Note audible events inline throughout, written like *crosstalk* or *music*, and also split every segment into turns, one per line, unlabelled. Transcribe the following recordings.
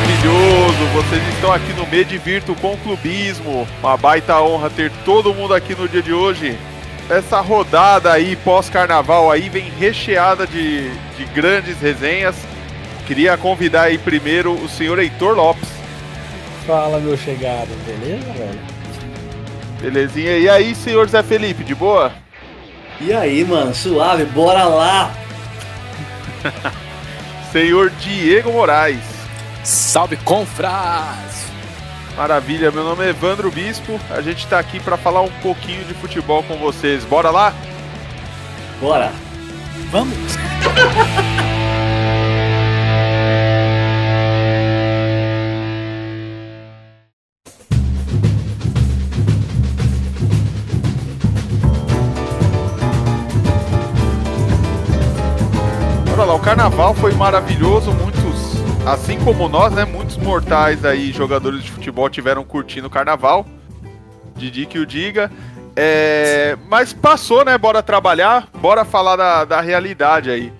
maravilhoso! Vocês estão aqui no Medvirto com Clubismo. Uma baita honra ter todo mundo aqui no dia de hoje. Essa rodada aí pós-carnaval aí vem recheada de, de grandes resenhas. Queria convidar aí primeiro o senhor Heitor Lopes.
Fala, meu chegado, beleza, velho?
Belezinha. E aí, senhor Zé Felipe, de boa?
E aí, mano, suave, bora lá! *laughs*
senhor Diego Moraes.
Salve, confras!
Maravilha, meu nome é Evandro Bispo. A gente tá aqui para falar um pouquinho de futebol com vocês. Bora lá?
Bora!
Vamos!
Bora lá, o carnaval foi maravilhoso, muitos, assim como nós, né, muitos mortais aí, jogadores de futebol tiveram curtindo o carnaval. Didi que o diga. É, mas passou, né? Bora trabalhar, bora falar da, da realidade aí.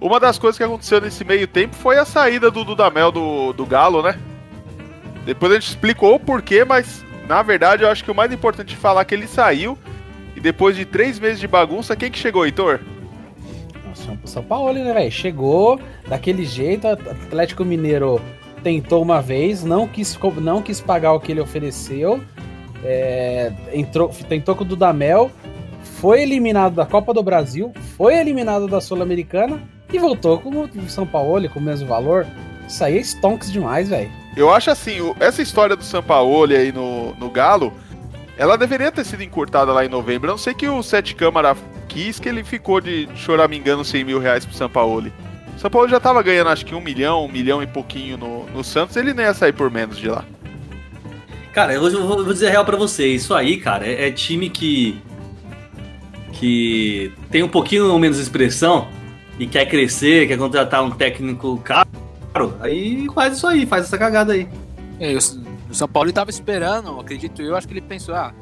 Uma das coisas que aconteceu nesse meio tempo foi a saída do Dudamel do, do Galo, né? Depois a gente explicou o porquê, mas na verdade eu acho que o mais importante é falar que ele saiu. E depois de três meses de bagunça, quem que chegou, Heitor?
Nossa, o São Paulo, né, velho? Chegou daquele jeito, Atlético Mineiro tentou uma vez, não quis, não quis pagar o que ele ofereceu, é, entrou, tentou com o Dudamel, foi eliminado da Copa do Brasil, foi eliminado da Sul-Americana e voltou com o São Paulo com o mesmo valor. Isso aí é stonks demais, velho.
Eu acho assim, essa história do Sampaoli aí no, no Galo, ela deveria ter sido encurtada lá em novembro. Eu não sei que o Sete Câmara quis que ele ficou de choramingando 100 mil reais pro Sampaoli. O Sampaoli já tava ganhando acho que um milhão, um milhão e pouquinho no, no Santos, ele nem ia sair por menos de lá.
Cara, eu vou, vou dizer a real pra você. Isso aí, cara, é, é time que. que tem um pouquinho menos expressão e quer crescer, quer contratar um técnico caro. Aí faz isso aí, faz essa cagada aí.
É, o o São Paulo estava esperando, acredito eu, acho que ele pensou, ah,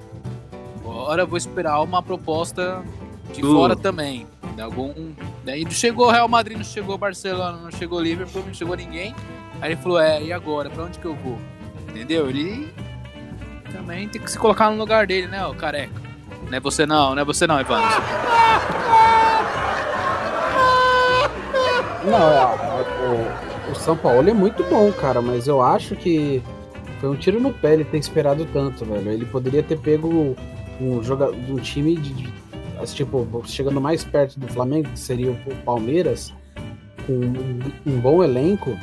agora eu vou esperar uma proposta de
Do-
fora também. De algum. Daí não chegou o Real Madrid, não chegou o Barcelona, não chegou o Liverpool, não chegou ninguém. Aí ele falou, é, e agora? Pra onde que eu vou? Entendeu? Ele também tem que se colocar no lugar dele, né, o careca. Não é você não, não é você não, Evandro.
Não, é, o, o São Paulo é muito bom, cara, mas eu acho que foi um tiro no pé ele ter esperado tanto, velho. Ele poderia ter pego um, joga, um time de, tipo, chegando mais perto do Flamengo, que seria o Palmeiras, com um, um bom elenco.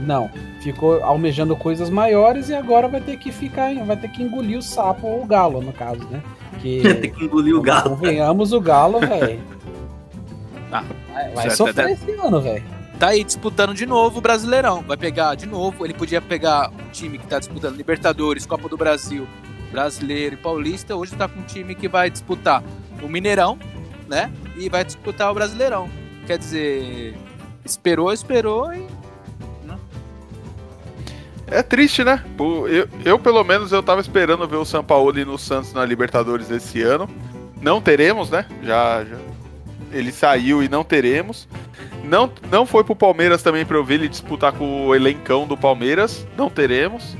Não, ficou almejando coisas maiores e agora vai ter que ficar, vai ter que engolir o sapo ou o galo, no caso, né? Que *laughs*
Tem que engolir o galo.
Convenhamos o galo, velho. *laughs*
Ah,
vai vai sofrer esse ano, velho.
tá aí disputando de novo o Brasileirão. Vai pegar de novo, ele podia pegar um time que tá disputando Libertadores, Copa do Brasil, Brasileiro e Paulista. Hoje tá com um time que vai disputar o Mineirão, né? E vai disputar o Brasileirão. Quer dizer, esperou, esperou e.
É triste, né? Eu, eu, pelo menos, eu tava esperando ver o Sampaoli no Santos na Libertadores esse ano. Não teremos, né? Já, já. Ele saiu e não teremos. Não, não foi pro Palmeiras também pra eu ver ele disputar com o elencão do Palmeiras. Não teremos.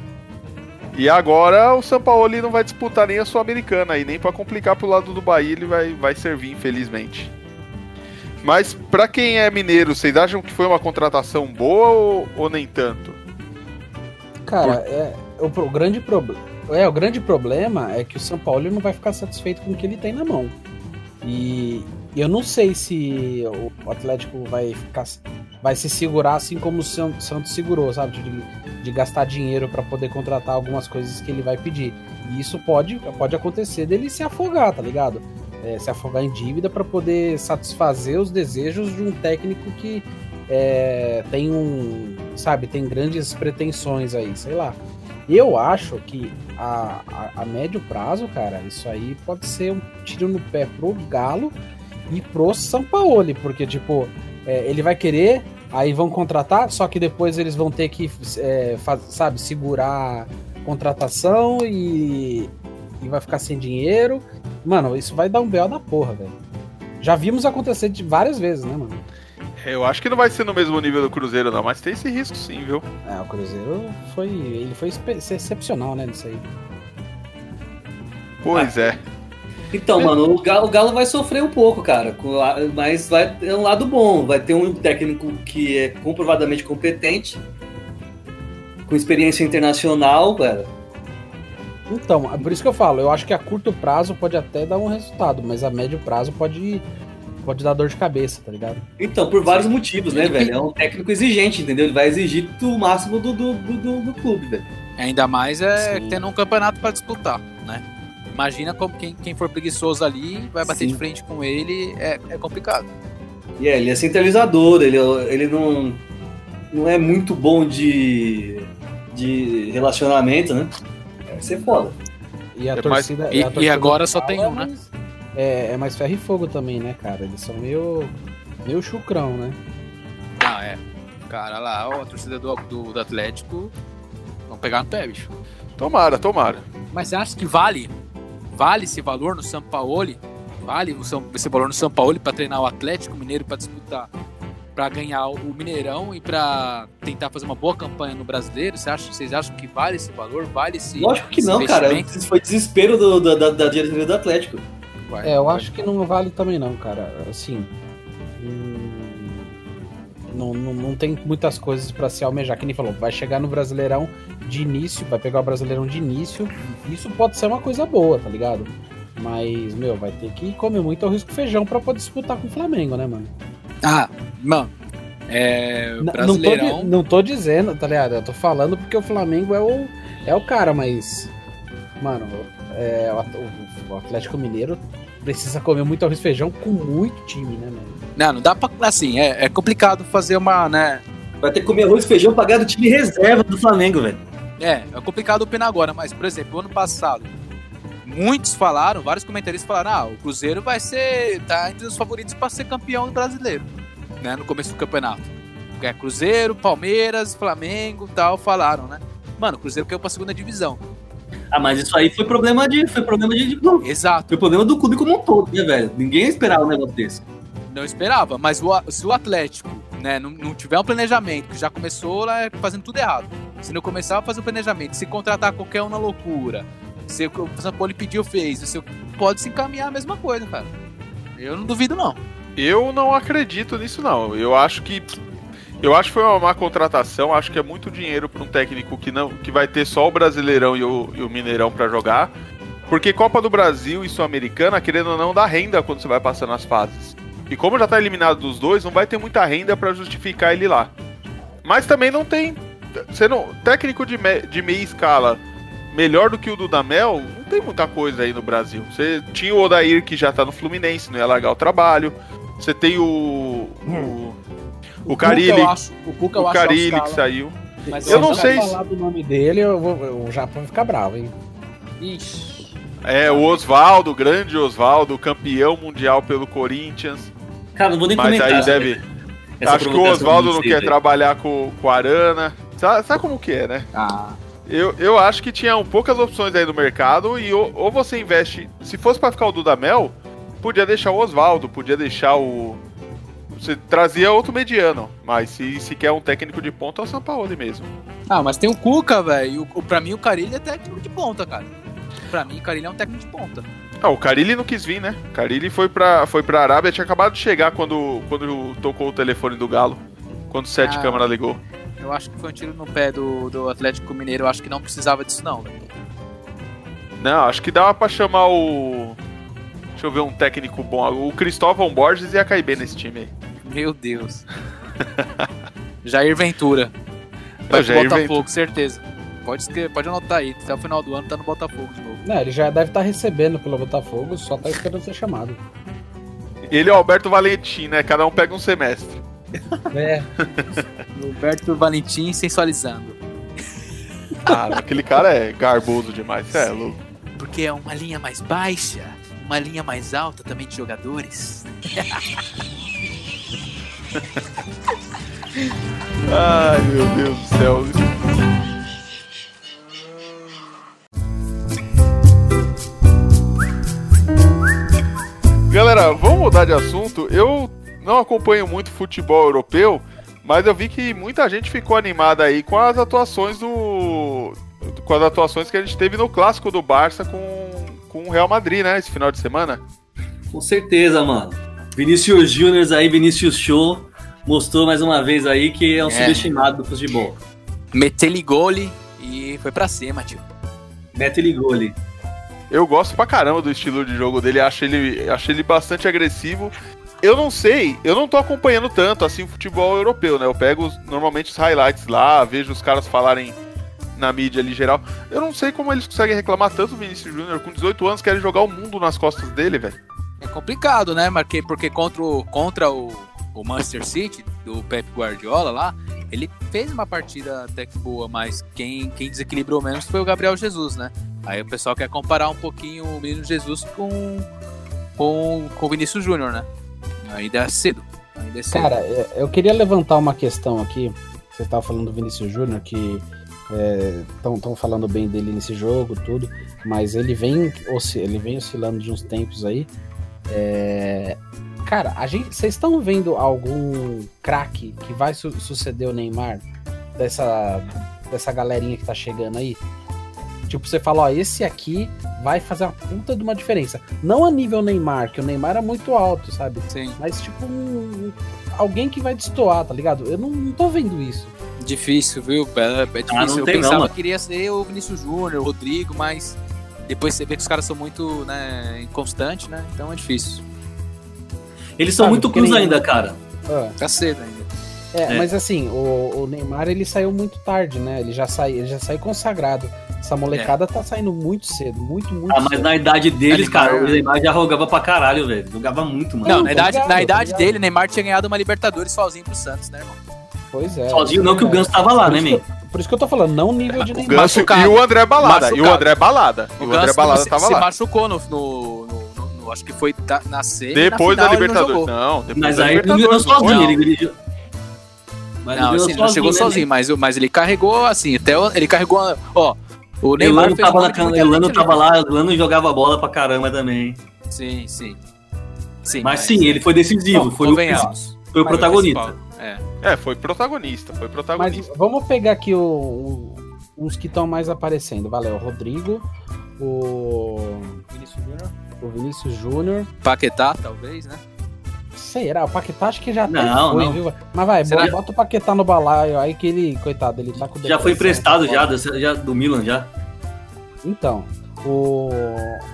E agora o Sampaoli não vai disputar nem a Sul-Americana e nem pra complicar pro lado do Bahia ele vai, vai servir, infelizmente. Mas pra quem é mineiro, vocês acham que foi uma contratação boa ou, ou nem tanto?
Cara, é, o, o grande problema. É, o grande problema é que o São Paulo não vai ficar satisfeito com o que ele tem na mão. E eu não sei se o Atlético vai ficar vai se segurar assim como o San- Santos segurou, sabe? De, de gastar dinheiro para poder contratar algumas coisas que ele vai pedir. E isso pode, pode acontecer dele se afogar, tá ligado? É, se afogar em dívida para poder satisfazer os desejos de um técnico que é, tem um, sabe, tem grandes pretensões aí, sei lá. Eu acho que a, a, a médio prazo, cara, isso aí pode ser um tiro no pé pro Galo e pro São Paulo, porque, tipo, é, ele vai querer, aí vão contratar, só que depois eles vão ter que, é, faz- sabe, segurar contratação e, e vai ficar sem dinheiro. Mano, isso vai dar um B.O. da porra, velho. Já vimos acontecer de várias vezes, né, mano?
Eu acho que não vai ser no mesmo nível do Cruzeiro, não, mas tem esse risco sim, viu?
É, o Cruzeiro foi. Ele foi excepcional, né? Nisso aí.
Pois é.
Então, mano, o Galo, o Galo vai sofrer um pouco, cara. Mas vai ter um lado bom. Vai ter um técnico que é comprovadamente competente, com experiência internacional, cara.
Então, é por isso que eu falo, eu acho que a curto prazo pode até dar um resultado, mas a médio prazo pode, pode dar dor de cabeça, tá ligado?
Então, por vários motivos, né, velho? É um técnico exigente, entendeu? Ele vai exigir o máximo do, do, do, do- do clube, velho.
Ainda mais é
Sim.
tendo um campeonato pra disputar? Imagina como quem, quem for preguiçoso ali vai bater
Sim.
de frente com ele, é, é complicado.
E é, ele é centralizador, ele, ele não, não é muito bom de, de relacionamento, né? Vai ser foda.
E a
É mais-
torcida.
e-
a
e agora só tem um, né?
mais- É, é mais ferro e fogo também, né, cara? Eles são meio. meio chucrão, né?
Ah, é. Cara, lá, ó, a torcida do, do, do Atlético vão pegar no pé, bicho.
Tomara, tomara.
Mas você acha que vale? Vale esse valor no São Paulo? Vale esse valor no São Paulo pra treinar o Atlético Mineiro pra disputar, pra ganhar o Mineirão e pra tentar fazer uma boa campanha no Brasileiro? Você acha, vocês acham que vale esse valor? Vale esse
Lógico que
esse
não, cara. Isso foi desespero do, da, da, da diretoria do Atlético.
Vai,
É, eu
vai.
acho que não vale também não, cara. Assim. Não, não, não tem muitas coisas pra se almejar, que nem falou. Vai chegar no Brasileirão de início, vai pegar o Brasileirão de início. Isso pode ser uma coisa boa, tá ligado? Mas, meu, vai ter que comer muito risco feijão pra poder disputar com o Flamengo, né, mano?
Ah, mano, é,
N- Não tô,
Brasileirão...
não tô dizendo, tá ligado? Eu tô falando porque o Flamengo é o, é o cara, mas. Mano, é, o Atlético Mineiro precisa comer muito arroz e feijão com muito time, né, mano?
Não, não dá pra... Assim, é, é complicado fazer uma, né...
Vai ter que comer arroz e feijão pagar do time reserva do Flamengo, velho.
É, é complicado opinar agora, mas, por exemplo, ano passado, muitos falaram, vários comentaristas falaram, ah, o Cruzeiro vai ser, tá entre os favoritos para ser campeão brasileiro, né, no começo do campeonato. É Cruzeiro, Palmeiras, Flamengo tal, falaram, né? Mano, o Cruzeiro caiu pra segunda divisão.
Ah, mas isso aí foi problema de. Foi problema de.
Exato,
Foi problema do clube como um todo, né, velho? Ninguém esperava um negócio desse.
Não esperava, mas o, se o Atlético, né, não, não tiver um planejamento, que já começou lá fazendo tudo errado, se não começar a fazer o planejamento, se contratar qualquer um na loucura, se o Paulo pediu, fez, você pode se encaminhar a mesma coisa, cara. Eu não duvido, não.
Eu não acredito nisso, não. Eu acho que. Eu acho que foi uma má contratação. Acho que é muito dinheiro para um técnico que não que vai ter só o Brasileirão e o, e o Mineirão para jogar. Porque Copa do Brasil e Sul-Americana, querendo ou não, dá renda quando você vai passando as fases. E como já tá eliminado dos dois, não vai ter muita renda para justificar ele lá. Mas também não tem. Você não, técnico de, me- de meia escala melhor do que o Dudamel, não tem muita coisa aí no Brasil. Você tinha o Odair que já tá no Fluminense, não ia largar o trabalho. Você tem o. O, o Carilli.
Cuca, eu acho, o Cuca,
O Carilli que saiu.
mas
Eu não
se
sei
eu
se-
falar do nome dele, eu vou, eu já vou ficar bravo, hein?
Ixi,
É, o Oswaldo, o grande Oswaldo, campeão mundial pelo Corinthians.
Cara, não vou nem
Mas
comentar.
aí deve.
essa
acho que o
provocação
Oswaldo não quer
velho.
trabalhar com, com o Arana. Sabe, sabe como que é, né?
ah,
Eu, eu acho que tinham poucas opções aí no mercado e ou, ou você investe. Se fosse pra ficar o Dudamel, podia deixar o Oswaldo, podia deixar o. Você trazia outro mediano, mas se, se quer um técnico de ponta, é o São Paulo mesmo.
ah, mas tem o Cuca, velho. Pra mim, o Carilli é técnico de ponta, cara. Pra mim, o Carilli é um técnico de ponta.
Ah, o Carilli não quis vir, né? O Carilli foi pra, foi pra Arábia, tinha acabado de chegar quando, quando tocou o telefone do Galo. Quando o Sete
Ah.
Câmara ligou.
Eu acho que foi um tiro no pé do, do Atlético Mineiro. Eu acho que não precisava disso, não. velho.
Não, acho que dava pra chamar o. Deixa eu ver um técnico bom. O Cristóvão Borges ia cair bem nesse time aí.
Meu Deus. *laughs* Jair Ventura. Vai
Jair
Botafogo, certeza. Pode, escrever, pode anotar aí. Até o final do ano tá no Botafogo de novo.
Não, ele já deve estar recebendo pelo Botafogo, só tá esperando ser chamado.
Ele é o Alberto Valentim, né? Cada um pega um semestre.
É, *laughs*
Roberto Valentim sensualizando.
Cara, aquele cara é garboso demais. Cê é louco.
Porque é uma linha mais baixa, uma linha mais alta também de jogadores. *laughs*
Ai, meu Deus do céu. Galera, vamos mudar de assunto. Eu não acompanho muito futebol europeu, mas eu vi que muita gente ficou animada aí com as atuações do. Com as atuações que a gente teve no clássico do Barça com, com o Real Madrid, né? Esse final de semana.
Com certeza, mano. Vinícius Júnior aí, Vinícius Show, mostrou mais uma vez aí que é um é. subestimado do futebol.
Meteu-lhe gole e foi pra cima, tio.
Mete-lhe gole.
Eu gosto pra caramba do estilo de jogo dele, acho ele, acho ele bastante agressivo. Eu não sei, eu não tô acompanhando tanto assim o futebol europeu, né? Eu pego normalmente os highlights lá, vejo os caras falarem na mídia ali geral. Eu não sei como eles conseguem reclamar tanto do Vinícius Júnior. Com 18 anos, querem jogar o mundo nas costas dele, velho.
É complicado, né? Porque, porque contra, o, contra o, o Manchester City, do Pep Guardiola lá, ele fez uma partida até que boa, mas quem, quem desequilibrou menos foi o Gabriel Jesus, né? Aí o pessoal quer comparar um pouquinho o menino Jesus com, com, com o Vinícius Júnior, né? Ainda é cedo. Ainda é cedo.
Cara, eu queria levantar uma questão aqui. Você estava falando do Vinícius Júnior, que estão é, falando bem dele nesse jogo, tudo, mas ele vem, ele vem oscilando de uns tempos aí. É, cara, vocês estão vendo algum craque que vai su suceder o Neymar dessa dessa galerinha que tá chegando aí? Tipo, você fala, ó, esse aqui vai fazer uma puta de uma diferença. Não a nível Neymar, que o Neymar é muito alto, sabe?
Sim.
Mas, tipo, um, alguém que vai destoar, tá ligado? Eu não, não tô vendo isso.
Difícil, viu? É, é difícil. Ah, eu pensava não, que queria ser o Vinícius Júnior, o Rodrigo, mas depois você vê que os caras são muito né, inconstantes, né? Então é difícil.
Eles são muito cruz ainda, cara.
Ah. Tá cedo ainda.
É, é, mas assim, o, o, Neymar ele saiu muito tarde, né? Ele já saiu, ele já saiu consagrado. Essa molecada é. tá saindo muito cedo, muito, muito
Ah,
mas
cedo. na idade deles, cara, o Neymar já jogava pra caralho, velho. Jogava muito, mano.
Não, na idade, na idade dele, Neymar tinha ganhado uma Libertadores sozinho pro Santos, né, irmão?
Pois é.
Sozinho não, que o Ganso tava lá, né,
meu? Por isso que eu tô falando, não nível de
Neymar. O Ganso e o André Balada. Machucado. E o André Balada.
O, o André Balada se, tava se lá. Se machucou no, no, no, Acho que foi na semi.
Depois da Libertadores.
Não, depois mas aí ele não sozinho, ele dirigiu.
Mas não, assim, não chegou né, sozinho, mas, mas ele carregou assim, até ele carregou, ó, o Neymar
Elano tava, na, Elano tava lá, Elano jogava bola pra caramba também.
Sim, sim. sim
mas, mas sim, ele foi decisivo, foi, o, foi o protagonista.
É. é, foi protagonista, foi protagonista.
Mas vamos pegar aqui o, o, os que estão mais aparecendo. Valeu, o Rodrigo, o Vinícius Júnior, o Vinícius Júnior,
Paquetá, talvez, né?
Será? O Paquetá acho que já
não, foi, não. viu?
Mas vai, Será? bota o Paquetá no balaio aí que ele, coitado, ele tá com
Já foi emprestado já, do, já do Milan já.
Então, o,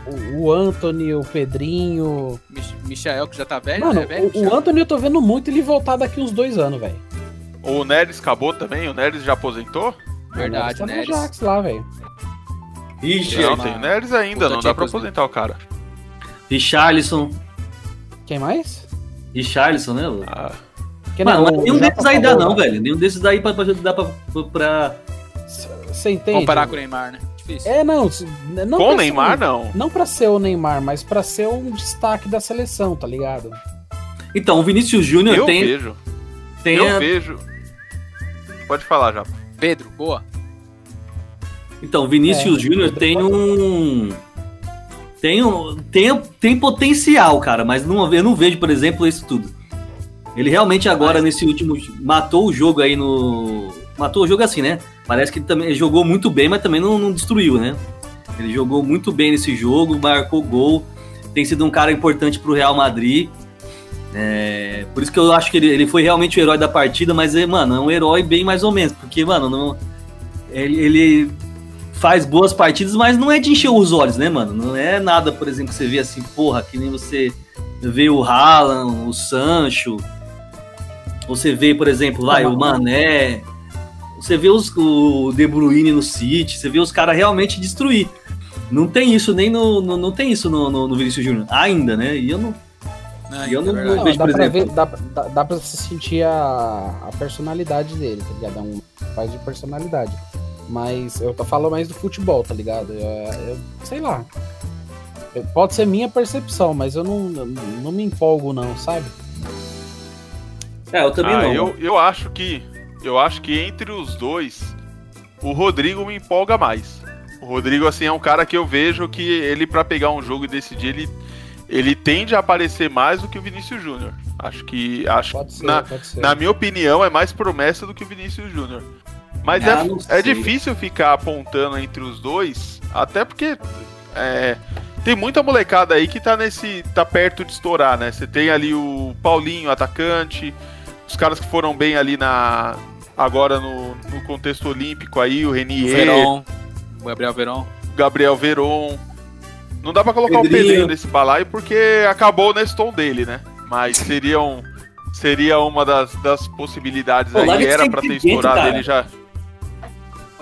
o, o Anthony, o Pedrinho.
Michael, que já tá velho,
Mano,
né? Velho,
o, o Anthony eu tô vendo muito ele voltar daqui uns dois anos, velho.
O Neres acabou também? O Neres já aposentou?
Verdade, tá Neres.
no Jax lá, velho.
Ixi, não, tem o Neres ainda, não dá pra aposentar o cara.
Richarlison.
Quem mais?
Richarlison, né? Ah. Mano, não, nenhum desses aí dá, não, velho. Nenhum desses aí pra, pra, dá pra. pra...
Você entende?
Comparar com o Neymar, né?
Difícil. É, não. não
com o Neymar, um, não.
Não pra ser o Neymar, mas pra ser um destaque da seleção, tá ligado?
Então, o Vinícius Júnior
eu
tem.
Vejo. Tem eu a... vejo. Pode falar já.
Pedro, boa.
Então, Vinícius é, Júnior tem um. Tem, um, tem, tem potencial, cara, mas não, eu não vejo, por exemplo, isso tudo. Ele realmente agora, mas... nesse último. Matou o jogo aí no. Matou o jogo assim, né? Parece que ele também jogou muito bem, mas também não, não destruiu, né? Ele jogou muito bem nesse jogo, marcou gol, tem sido um cara importante pro Real Madrid. É, por isso que eu acho que ele, ele foi realmente o herói da partida, mas, é, mano, é um herói bem mais ou menos, porque, mano, não, ele, ele faz boas partidas, mas não é de encher os olhos, né, mano? Não é nada, por exemplo, que você vê assim, porra, que nem você vê o Haaland, o Sancho, você vê, por exemplo, lá, o Mané, você vê os, o De Bruyne no City, você vê os caras realmente destruir. Não tem isso nem no, no não tem isso no, no, no Vinícius Júnior ainda, né? E eu não
ah, eu não, não, vejo, dá, pra ver, dá, dá, dá pra você sentir a, a personalidade dele, tá ligado? É um faz de personalidade. Mas eu tô falando mais do futebol, tá ligado? Eu, eu sei lá. Pode ser minha percepção, mas eu não, não me empolgo, não, sabe?
É, eu também ah, não.
Eu, eu acho que eu acho que entre os dois, o Rodrigo me empolga mais. O Rodrigo, assim, é um cara que eu vejo que ele, para pegar um jogo e decidir, ele, ele tende a aparecer mais do que o Vinícius Júnior. Acho que. Acho,
Pode ser,
na,
pode ser.
na minha opinião, é mais promessa do que o Vinícius Júnior. Mas
Ah,
é, é
sei.
difícil ficar apontando entre os dois, até porque é, tem muita molecada aí que tá nesse. tá perto de estourar, né? Você tem ali o Paulinho, atacante, os caras que foram bem ali na. agora no, no contexto olímpico aí, o
O
Renier,
Verón, o Gabriel Verón.
Gabriel Veron. Não dá pra colocar o
Pedrinho.
Pedrinho nesse balaio porque acabou o Neston dele, né? Mas seria, um, seria uma das, das possibilidades
Pô,
aí. Era pra ter estourado
cara.
ele já.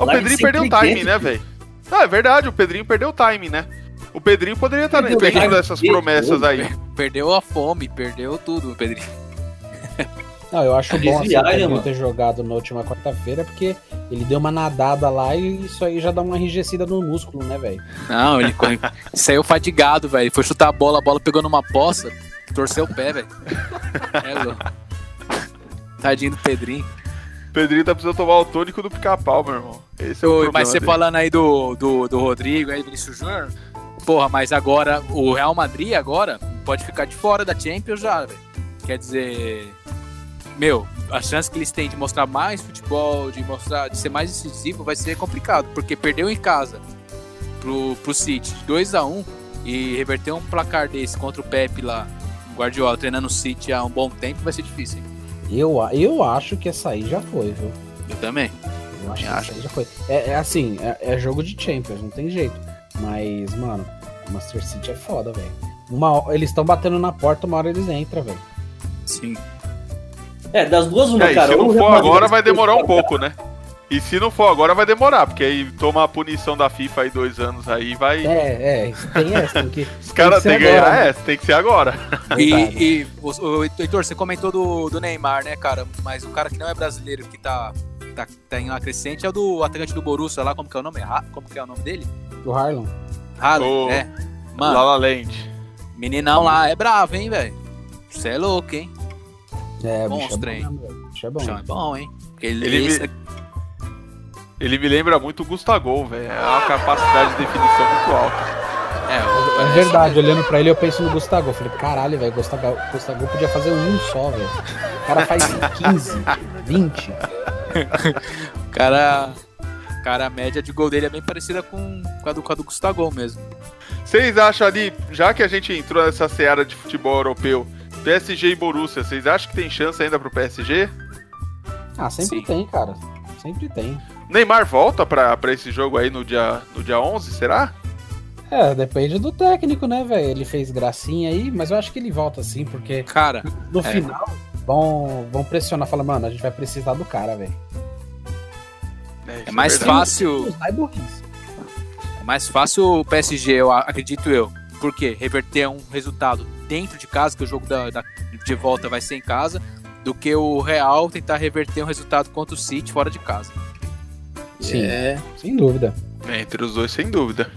O Pedrinho perdeu o timing, né, velho? Ah, é verdade, o Pedrinho perdeu o timing, né? O Pedrinho poderia estar
Perdeu o
dessas
gente,
promessas aí.
Perdeu a fome, perdeu tudo, Pedrinho. *laughs*
Não, eu acho bom assim, o Pedrinho
mano.
ter jogado na última quarta-feira, porque ele deu uma nadada lá e isso aí já dá uma enrijecida no músculo, né, velho?
Não, ele *laughs* saiu fadigado, velho. Foi chutar a bola, a bola pegou numa poça, torceu o pé, velho. É louco. Tadinho do Pedrinho.
O Pedrinho tá precisando tomar o tônico do pica-pau, meu irmão. Esse é o
Oi,
problema
mas você falando aí do, do, do Rodrigo, aí, Vinícius Júnior. Porra, mas agora o Real Madrid agora pode ficar de fora da Champions já, velho. Quer dizer, meu, a chance que eles têm de mostrar mais futebol, de mostrar, de ser mais decisivo, vai ser complicado, porque perdeu em casa pro, pro City 2 a 1 e reverter um placar desse contra o Pepe lá, o Guardiola treinando o City há um bom tempo, vai ser difícil, hein?
Eu, eu acho que essa aí já foi, viu?
Eu também.
Eu acho que
Acho.
aí já foi. É, é assim, é, é jogo de Champions, não tem jeito. Mas, mano, o Master City é foda, velho. Uma Eles estão batendo na porta, uma hora eles entram, velho.
Sim.
É, das duas, uma,
É,
cara.
se não for agora, vai demorar um pouco, né? E se não for agora, vai demorar, porque aí toma a punição da FIFA aí dois anos aí, vai.
É, é, tem essa, tem que. *laughs*
Os caras
tem
têm
que
que
ser
ganhar
agora, né?
essa, tem que ser agora.
E, e o, o Heitor, você comentou do, do Neymar, né, cara? Mas o cara que não é brasileiro, que tá, tá, tá em uma crescente, é o do atacante do Borussia lá, como que é o nome? Como que é o nome dele?
O Harlem.
Haaland,
O-
é. Mano,
Lala Land.
meninão lá é bravo, hein, velho? Você é louco, hein?
É, é
Monstro,
bom,
hein?
né, é bom.
é bom, hein? Porque ele,
Ele
esse-
Ele me lembra muito o Gustavo, velho. É uma capacidade de definição muito alta.
é,
É verdade, olhando pra ele, eu penso no Gustavo. Eu falei, caralho, velho, Gustavo, Gustavo podia fazer um só, velho. O cara faz *laughs* 15, 20.
O *laughs* cara, cara, a média de gol dele é bem parecida com, com a do, com a do Gustavo mesmo.
Vocês acham ali, já que a gente entrou nessa seara de futebol europeu, PSG e Borussia, vocês acham que tem chance ainda pro PSG?
Ah, sempre
Sim.
tem, cara. Sempre tem.
Neymar volta pra, pra esse jogo aí no dia, no dia 11, será?
É, depende do técnico, né, velho? Ele fez gracinha aí, mas eu acho que ele volta sim, porque
Cara,
no
É.
final vão, vão pressionar, falar, mano, a gente vai precisar do cara, velho.
isso
é mais
verdade.
fácil. É mais fácil o PSG, eu acredito eu. Por quê? Reverter um resultado dentro de casa, que o jogo da, da- de volta vai ser em casa, do que o Real tentar reverter um resultado contra o City fora de casa.
Sim,
É,
sem dúvida.
É, entre os dois, sem dúvida.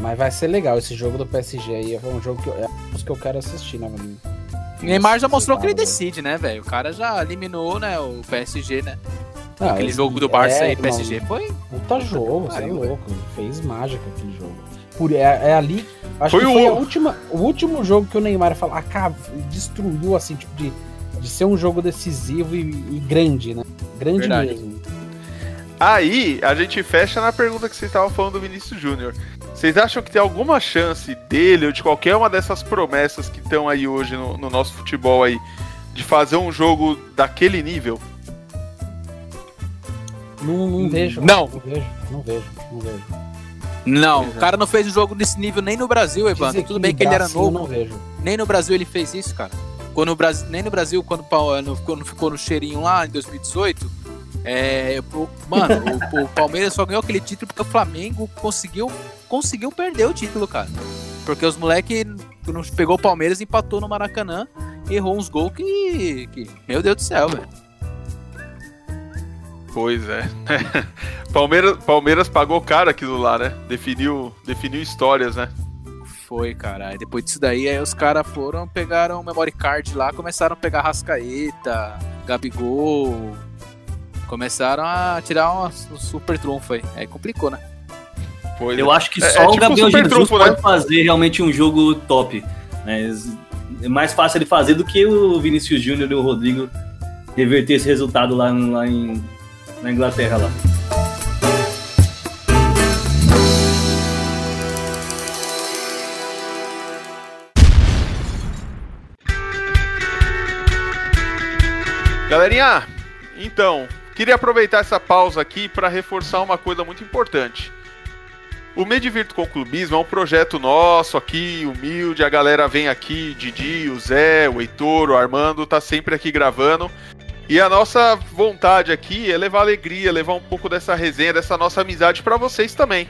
Mas vai ser legal esse jogo do PSG aí. É um jogo que eu, é um dos que eu quero assistir, né, mano?
Neymar já mostrou que ele decide, né, velho? O cara já eliminou, né, o PSG, né?
Não,
Aquele
esse-
jogo do Barça
é,
aí, PSG, foi
Puta jogo, você é louco. Ele fez mágica aquele jogo. Por, é, é ali. Acho
Foi
que
o-
foi a última, o último jogo que o Neymar falou, acaba, destruiu, assim, tipo, de, de ser um jogo decisivo e, e grande, né? Grande
Verdade.
mesmo.
Aí, a gente fecha na pergunta que vocês estavam falando do Vinícius Júnior. Vocês acham que tem alguma chance dele ou de qualquer uma dessas promessas que estão aí hoje no, no nosso futebol aí de fazer um jogo daquele nível?
Não, não vejo.
Não.
Não vejo, não vejo, não vejo.
Não, o cara não fez um jogo desse nível nem no Brasil, Evandro. Tudo bem que ele era novo,
não vejo.
nem no Brasil ele fez isso, cara. Quando o Brasil, nem no Brasil, quando, no- quando ficou no cheirinho lá em 2018, é, mano, o, o Palmeiras só ganhou aquele título porque o Flamengo conseguiu, conseguiu perder o título, cara. Porque os moleques não pegou o Palmeiras, empatou no Maracanã, errou uns gols que, que. Meu Deus do céu, velho.
Pois é. *laughs* Palmeiras, Palmeiras pagou caro aquilo lá, né? Definiu, definiu histórias, né?
Foi, cara. Aí depois disso daí, aí os caras foram, pegaram o memory card lá, começaram a pegar Rascaeta, Gabigol. Começaram a tirar um super trunfo aí. Aí complicou, né?
Pois
Eu
é.
acho que
É-
só
é
o
tipo
Gabriel
super
Jesus
trunfo, né?
pode fazer realmente um jogo top. né? É mais fácil ele fazer do que o Vinícius Júnior e o Rodrigo reverter esse resultado lá, lá em, na Inglaterra lá.
Galerinha, então, queria aproveitar essa pausa aqui para reforçar uma coisa muito importante. O Me Divirto com o Clubismo é um projeto nosso aqui, humilde. A galera vem aqui, Didi, o Zé, o Heitor, o Armando, tá sempre aqui gravando. E a nossa vontade aqui é levar alegria, levar um pouco dessa resenha, dessa nossa amizade para vocês também.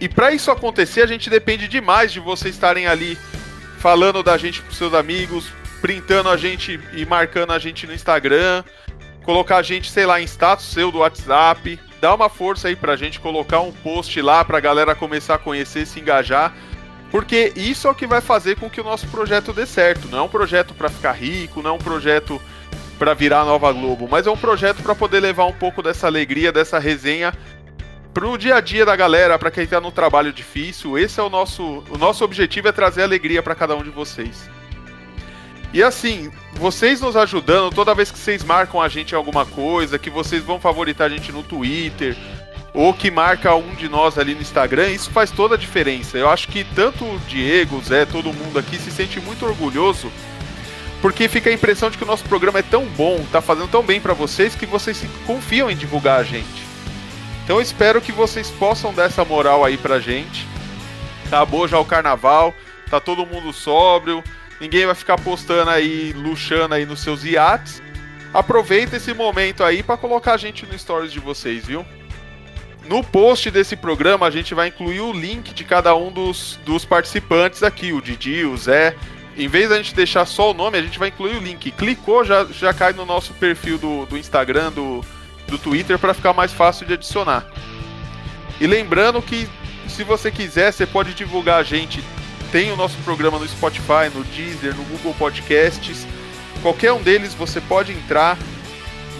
E para isso acontecer, a gente depende demais de vocês estarem ali falando da gente pros seus amigos, printando a gente e marcando a gente no Instagram, colocar a gente, sei lá, em status seu do WhatsApp, dá uma força aí pra gente colocar um post lá pra galera começar a conhecer, se engajar. Porque isso é o que vai fazer com que o nosso projeto dê certo. Não é um projeto para ficar rico, não é um projeto para virar a nova Globo, mas é um projeto para poder levar um pouco dessa alegria, dessa resenha pro dia a dia da galera, para quem tá no trabalho difícil. Esse é o nosso o nosso objetivo é trazer alegria para cada um de vocês. E assim, vocês nos ajudando toda vez que vocês marcam a gente em alguma coisa, que vocês vão favoritar a gente no Twitter, ou que marca um de nós ali no Instagram, isso faz toda a diferença. Eu acho que tanto o Diego, o Zé, todo mundo aqui se sente muito orgulhoso, porque fica a impressão de que o nosso programa é tão bom, tá fazendo tão bem para vocês, que vocês confiam em divulgar a gente. Então eu espero que vocês possam dar essa moral aí pra gente. Acabou já o carnaval, tá todo mundo sóbrio, Ninguém vai ficar postando aí, luxando aí nos seus iates. Aproveita esse momento aí para colocar a gente no stories de vocês, viu? No post desse programa a gente vai incluir o link de cada um dos, dos participantes aqui, o Didi, o Zé. Em vez da gente deixar só o nome, a gente vai incluir o link. Clicou, já, já cai no nosso perfil do, do Instagram, do, do Twitter, para ficar mais fácil de adicionar. E lembrando que se você quiser, você pode divulgar a gente tem o nosso programa no Spotify, no Deezer, no Google Podcasts. Qualquer um deles você pode entrar,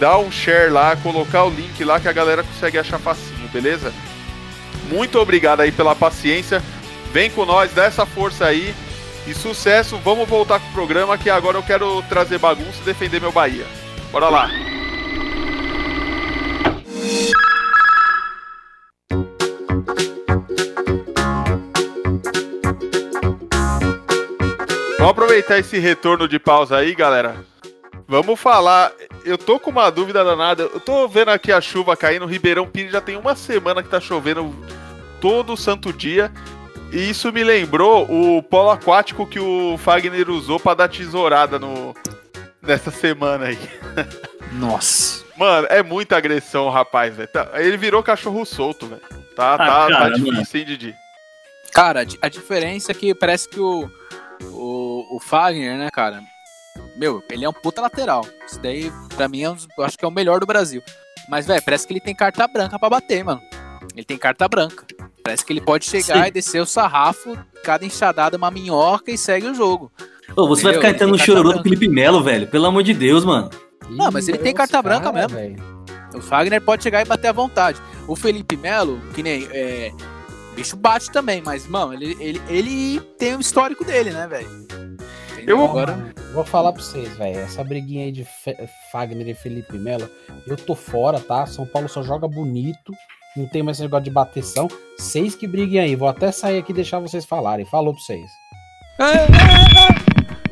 dar um share lá, colocar o link lá que a galera consegue achar facinho, beleza? Muito obrigado aí pela paciência. Vem com nós, dá essa força aí. E sucesso, vamos voltar com o programa que agora eu quero trazer bagunça e defender meu Bahia. Bora lá! Vamos aproveitar esse retorno de pausa aí, galera. Vamos falar. Eu tô com uma dúvida danada. Eu tô vendo aqui a chuva caindo. Ribeirão Pires já tem uma semana que tá chovendo todo santo dia. E isso me lembrou o polo aquático que o Fagner usou para dar tesourada no nessa semana aí. *laughs*
Nossa.
Mano, é muita agressão, rapaz, velho. Tá, ele virou cachorro solto, velho. Tá, ah, tá, tá cara, tá difícil, hein, Didi?
Cara, a diferença é que parece que o o, o Fagner, né, cara? Meu, ele é um puta lateral. Isso daí, pra mim, é um, eu acho que é o melhor do Brasil. Mas, velho, parece que ele tem carta branca para bater, mano. Ele tem carta branca. Parece que ele pode chegar Sim. e descer o sarrafo, cada enxadada uma minhoca e segue o jogo.
Ô, você Entendeu? vai ficar entrando no chororô do Felipe Melo, velho. Pelo amor de Deus, mano.
Não, mas ele tem carta branca mesmo. Véio. O Fagner pode chegar e bater à vontade. O Felipe Melo, que nem. É, bicho bate também, mas, mano, ele, ele, ele tem o um histórico dele, né, velho?
Eu agora vou falar pra vocês, velho. Essa briguinha aí de Fe Fagner e Felipe Melo, eu tô fora, tá? São Paulo só joga bonito. Não tem mais esse negócio de bateção. Vocês que briguem aí. Vou até sair aqui e deixar vocês falarem. Falou pra vocês.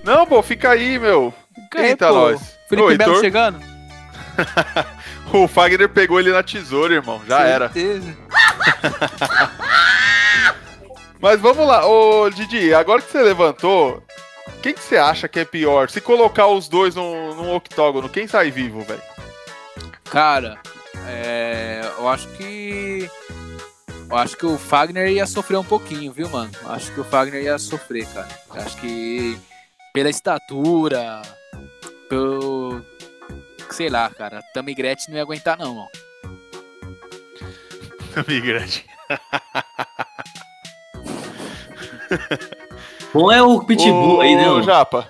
Não, pô, fica aí, meu. Eita, nós.
Felipe Ô, Melo chegando? *laughs*
o Fagner pegou ele na tesoura, irmão. Já Certeza. era. *laughs* Mas vamos lá, ô Didi, agora que você levantou, quem que você acha que é pior? Se colocar os dois num, num octógono, quem sai vivo, velho?
Cara, é, eu acho que. Eu acho que o Fagner ia sofrer um pouquinho, viu, mano? Eu acho que o Fagner ia sofrer, cara. Eu acho que pela estatura, pelo. Sei lá, cara. Tammy Gretchen não ia aguentar, não, ó.
Tammy Gretchen. *laughs*
Bom é o Pitbull aí, né?
O Japa.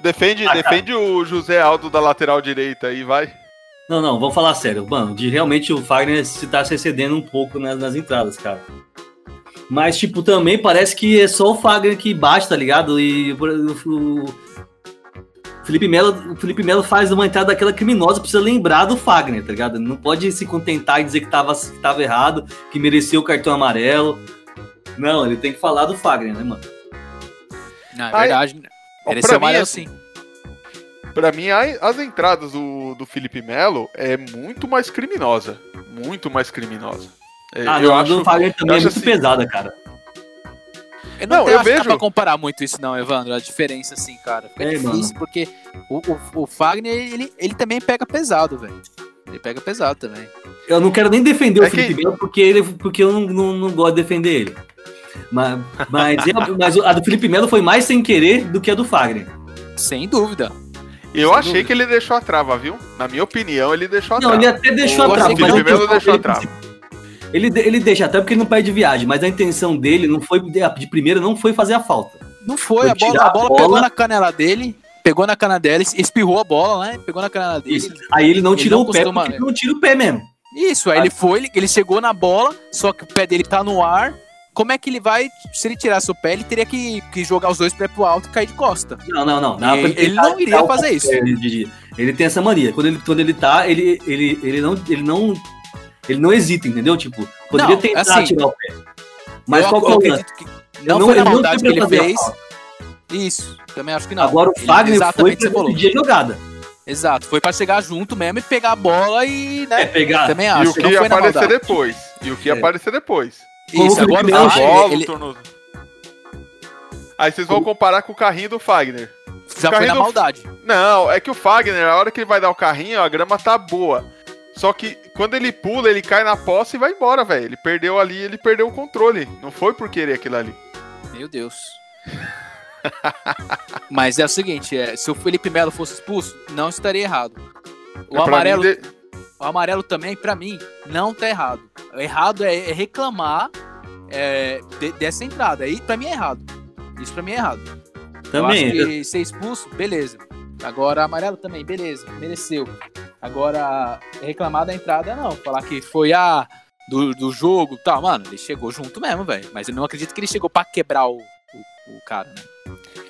Defende, ah, defende o José Aldo da lateral direita aí, vai.
Não, não, vamos falar sério. Mano, de realmente o Fagner se tá se excedendo um pouco nas, nas entradas, cara. Mas, tipo, também parece que é só o Fagner que bate, tá ligado? E o, o Felipe Melo, o Felipe Melo faz uma entrada daquela criminosa, precisa lembrar do Fagner, tá ligado? Não pode se contentar e dizer que tava, que tava errado, que mereceu o cartão amarelo. Não, ele tem que falar do Fagner, né, mano?
Não, é verdade.
Ó,
Mereceu
pra
amarelo
mim,
sim.
Pra mim, as entradas do, do Felipe Melo é muito mais criminosa. Muito mais criminosa. É,
Ah,
eu
não,
acho,
do Fagner também é muito
assim-
pesada, cara.
Eu não,
Não, eu
acho que dá
vejo-
pra comparar muito isso não, Evandro, a diferença assim, cara. Fica
É,
difícil, porque o, o, o Fagner, ele, ele também pega pesado, velho. Ele pega pesado também.
Eu não quero nem defender
É
o Felipe
que-
Melo porque, ele, porque eu não, não, não gosto de defender ele. Mas, mas, é- mas a do Felipe Melo foi mais sem querer do que a do Fagner.
Sem dúvida.
Eu
Sem
achei
dúvida.
que ele deixou a trava, viu? Na minha opinião, ele deixou a
Não,
trava.
ele até deixou
Eu
a trava. mas
o
a
Felipe Melo deixou a trava.
Ele, ele deixa até porque ele não perde de viagem, mas a intenção dele não foi de, primeira não foi fazer a falta.
Não foi,
Foi
a bola, a
a
bola
bola.
pegou na canela dele, pegou na canela dele, espirrou a bola, né? Pegou na canela dele.
Isso. Aí ele não
Ele
tirou
não
o pé
costuma-
ele não tira o pé mesmo.
Isso, aí ele foi, ele, ele chegou na bola, só que o pé dele tá no ar. Como é que ele vai, se ele tirasse o pé, ele teria que, que jogar os dois pés pro alto e cair de costa.
Não, não, não. Dá
E
pra
ele
tentar
não iria
o
fazer isso.
Ele. Ele tem essa mania. Quando ele, quando ele tá, ele, ele, ele, não, ele não. Ele não hesita, entendeu? Tipo, poderia
Não,
tentar
assim,
tirar o pé. Mas
eu,
qual que é o lance?
não,
Não,
foi na
ele não
maldade que ele fez. Isso, também acho que não.
Agora o
Ele
Fagner foi
exatamente
pra
você falou.
decidir a jogada.
Exato, foi pra chegar junto mesmo e pegar a bola e,
É
né?
pegar.
Também
E
acho
o
que
ia
foi
aparecer depois. E o que ia
É.
aparecer depois.
Isso, agora o Fagner,
bola,
ele
o tornozelo. Aí vocês vão comparar com o carrinho do Fagner.
já foi
carrinho
na
do-
maldade.
Não, é que o Fagner, a hora que ele vai dar o carrinho, a grama tá boa. Só que quando ele pula, ele cai na poça e vai embora, velho. Ele perdeu ali, ele perdeu o controle. Não foi por querer aquilo ali.
Meu Deus. *laughs* Mas é o seguinte, é, se o Felipe Melo fosse expulso, não estaria errado. O
Pra
amarelo,
mim,
o amarelo também, pra mim, não tá errado. O errado é, é reclamar é, de- dessa entrada. Aí, pra mim, é errado. Isso pra mim é errado.
Também.
Eu acho que ser expulso, beleza. Agora, amarelo também, beleza, mereceu. Agora, reclamar da entrada, não. Falar que foi a do, do jogo e tal. Mano, ele chegou junto mesmo, velho. Mas eu não acredito que ele chegou pra quebrar o, o, o cara, né?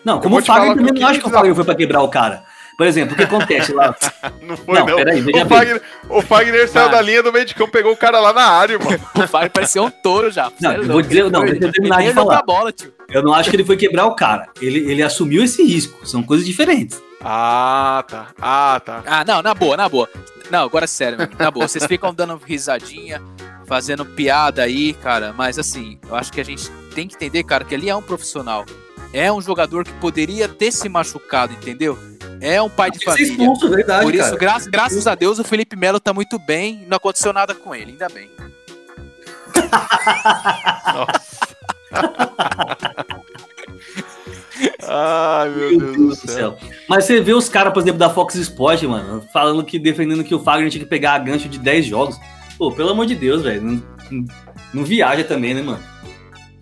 Não, como o Fagner também não acho que o Fagner foi pra quebrar o cara. Por exemplo, o que acontece lá? *laughs*
Não foi,
Não,
não.
peraí, veja
o,
bem.
Fagner, o Fagner saiu
Mano.
da linha do meio de campo, pegou o cara lá na área, irmão.
O Fagner parecia um touro já.
Não,
é
eu vou dizer- não,
Ele
deixa eu terminar de falar.
bola, tio.
Eu não acho que ele foi quebrar o cara. Ele, ele assumiu esse risco. São coisas diferentes.
Ah, tá. Ah, tá.
Ah, não, na boa, na boa. Não, agora é sério, mano, na boa. Vocês ficam dando risadinha, fazendo piada aí, cara, mas assim, eu acho que a gente tem que entender, cara, que ele é um profissional. É um jogador que poderia ter se machucado, entendeu? É um pai de família.
expulso, verdade,
Por isso, gra- graças a Deus, o Felipe Melo tá muito bem, não aconteceu nada com ele, ainda bem. *laughs*
Ai, meu, Deus, do céu.
Mas você vê os caras, por exemplo, da Fox Sport, mano, falando que defendendo que o Fagner tinha que pegar a gancho de 10 jogos. Pô, pelo amor de Deus, velho. Não, não- não viaja também, né, mano?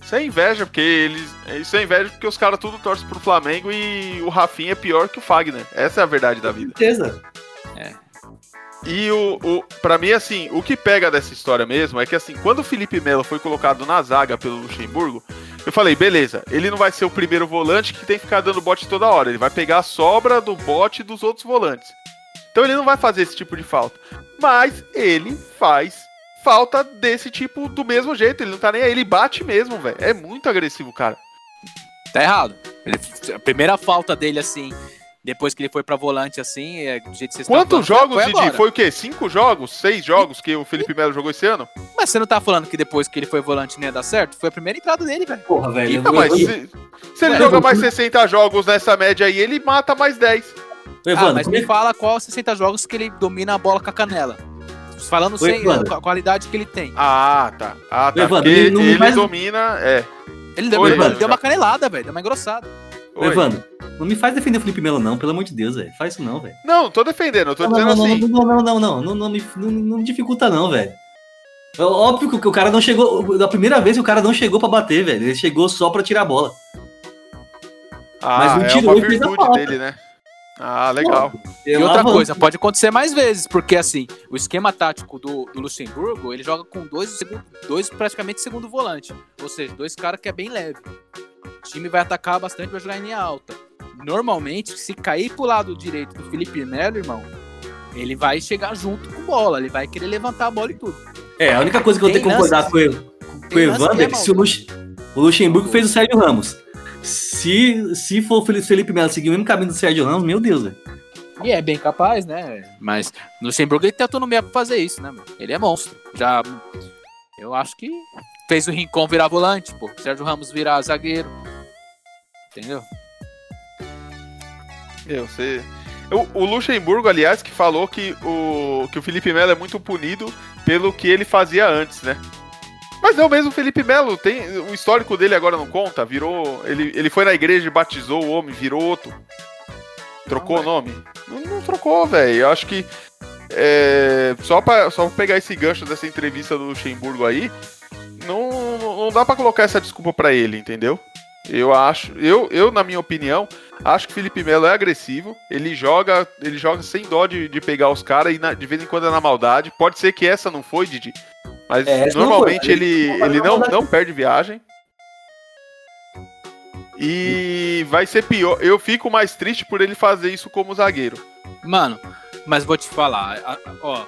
Isso é inveja, porque eles. Isso é inveja porque os caras tudo torcem pro Flamengo e o Rafinha é pior que o Fagner. Essa é a verdade da vida.
Certeza.
E o, o para mim, assim, o que pega dessa história mesmo é que, assim, quando o Felipe Melo foi colocado na zaga pelo Luxemburgo, eu falei, beleza, ele não vai ser o primeiro volante que tem que ficar dando bote toda hora. Ele vai pegar a sobra do bote dos outros volantes. Então ele não vai fazer esse tipo de falta. Mas ele faz falta desse tipo do mesmo jeito. Ele não tá nem aí, ele bate mesmo, velho. É muito agressivo, cara.
Tá errado. Ele- a primeira falta dele, assim, depois que ele foi pra volante, assim, é do jeito que vocês
Quantos
falando,
jogos,
foi
Didi?
agora.
Foi o quê? Cinco jogos? Seis jogos que o Felipe Melo jogou esse ano?
Mas você não tá falando que depois que ele foi volante não ia dar certo? Foi a primeira entrada dele, velho.
Porra, velho. Eu-
mas se, se ele
Ué,
joga mais 60 jogos nessa média aí, ele mata mais 10.
Ô,
ah, mas me
é que-
fala qual 60 jogos que ele domina a bola com a canela. Falando sem
Evandro.
a qualidade que ele tem.
Ah, tá. Ah, tá.
Evandro, ele não
ele
faz-
domina. É.
Ele deu,
Oi,
ele deu uma canelada, velho. Deu uma engrossada.
Oi.
Evandro, não me faz defender o Felipe Melo, não, pelo amor de Deus, velho. Faz isso não, velho.
Não, não tô defendendo, eu tô
Não,
dizendo
não, não,
assim.
não, não, não, não, não, não, não, me, não, não me dificulta, não, velho. É Óbvio que o cara não chegou. Da primeira vez o cara não chegou pra bater, velho. Ele chegou só pra tirar a bola.
Ah,
mas não
é
tirou
uma virtude dele, né? Ah, legal.
E outra coisa, pode acontecer mais vezes, porque assim, o esquema tático do, do Luxemburgo, ele joga com dois, dois praticamente segundo volante. Ou seja, dois caras que é bem leve. O time vai atacar bastante, vai jogar em linha alta. Normalmente, se cair pro lado direito do Felipe Melo, irmão, ele vai chegar junto com bola, ele vai querer levantar a bola e tudo.
É, a única coisa que eu tenho que concordar com, ele, com o Evandro é que se o Luxemburgo fez o Sérgio Ramos. Se, se for o Felipe Melo seguir o mesmo caminho do Sérgio Ramos, meu Deus, velho.
E é bem capaz, né? Mas no Luxemburgo ele tem autonomia pra fazer isso, né? Ele é monstro. Já. Eu acho que fez o Rincon virar volante, pô. Sérgio Ramos virar zagueiro. Entendeu?
Eu sei. O, o Luxemburgo, aliás, que falou que o, que o Felipe Melo é muito punido pelo que ele fazia antes, né? Mas não mesmo o Felipe Melo, tem o histórico dele agora não conta, virou, ele, ele foi na igreja e batizou o homem, virou outro. Trocou o nome? Não, não trocou, velho. Eu acho que é, só para só pra pegar esse gancho dessa entrevista do Luxemburgo aí, não, não dá para colocar essa desculpa para ele, entendeu? Eu acho, eu, eu na minha opinião, acho que o Felipe Melo é agressivo. Ele joga, ele joga sem dó de, de pegar os caras e na, de vez em quando é na maldade. Pode ser que essa não foi, Didi. Mas é, normalmente ele, ele não, não perde viagem. E vai ser pior. Eu fico mais triste por ele fazer isso como zagueiro.
Mano, mas vou te falar, ó,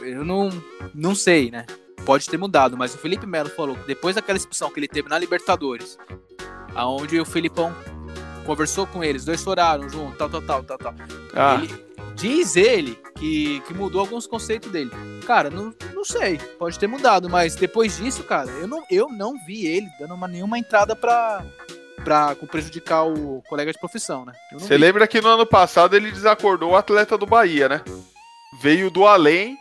eu não, não sei, né? Pode ter mudado, mas o Felipe Melo falou que depois daquela expulsão que ele teve na Libertadores, aonde o Filipão conversou com eles, dois choraram junto, tal, tal, tal, tal, tal. Ah. Ele, diz ele que, que mudou alguns conceitos dele. Cara, não, não sei, pode ter mudado, mas depois disso, cara, eu não, eu não vi ele dando uma, nenhuma entrada pra, pra prejudicar o colega de profissão, né?
Você lembra que no ano passado ele desacordou o atleta do Bahia, né? Veio do além